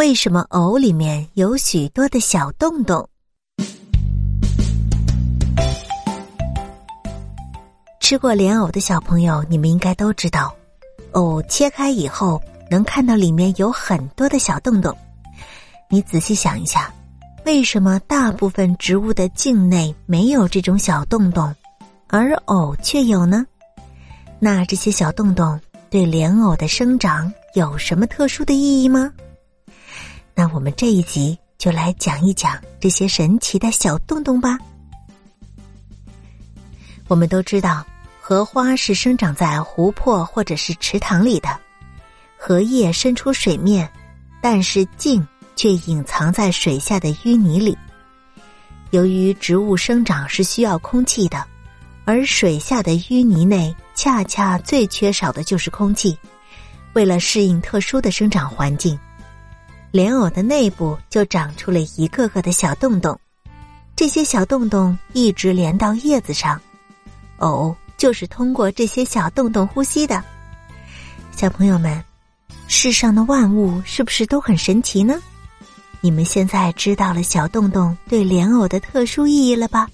为什么藕里面有许多的小洞洞？吃过莲藕的小朋友，你们应该都知道，藕切开以后能看到里面有很多的小洞洞。你仔细想一下，为什么大部分植物的茎内没有这种小洞洞，而藕却有呢？那这些小洞洞对莲藕的生长有什么特殊的意义吗？我们这一集就来讲一讲这些神奇的小洞洞吧。我们都知道，荷花是生长在湖泊或者是池塘里的，荷叶伸出水面，但是茎却隐藏在水下的淤泥里。由于植物生长是需要空气的，而水下的淤泥内恰恰最缺少的就是空气。为了适应特殊的生长环境。莲藕的内部就长出了一个个的小洞洞，这些小洞洞一直连到叶子上，藕就是通过这些小洞洞呼吸的。小朋友们，世上的万物是不是都很神奇呢？你们现在知道了小洞洞对莲藕的特殊意义了吧？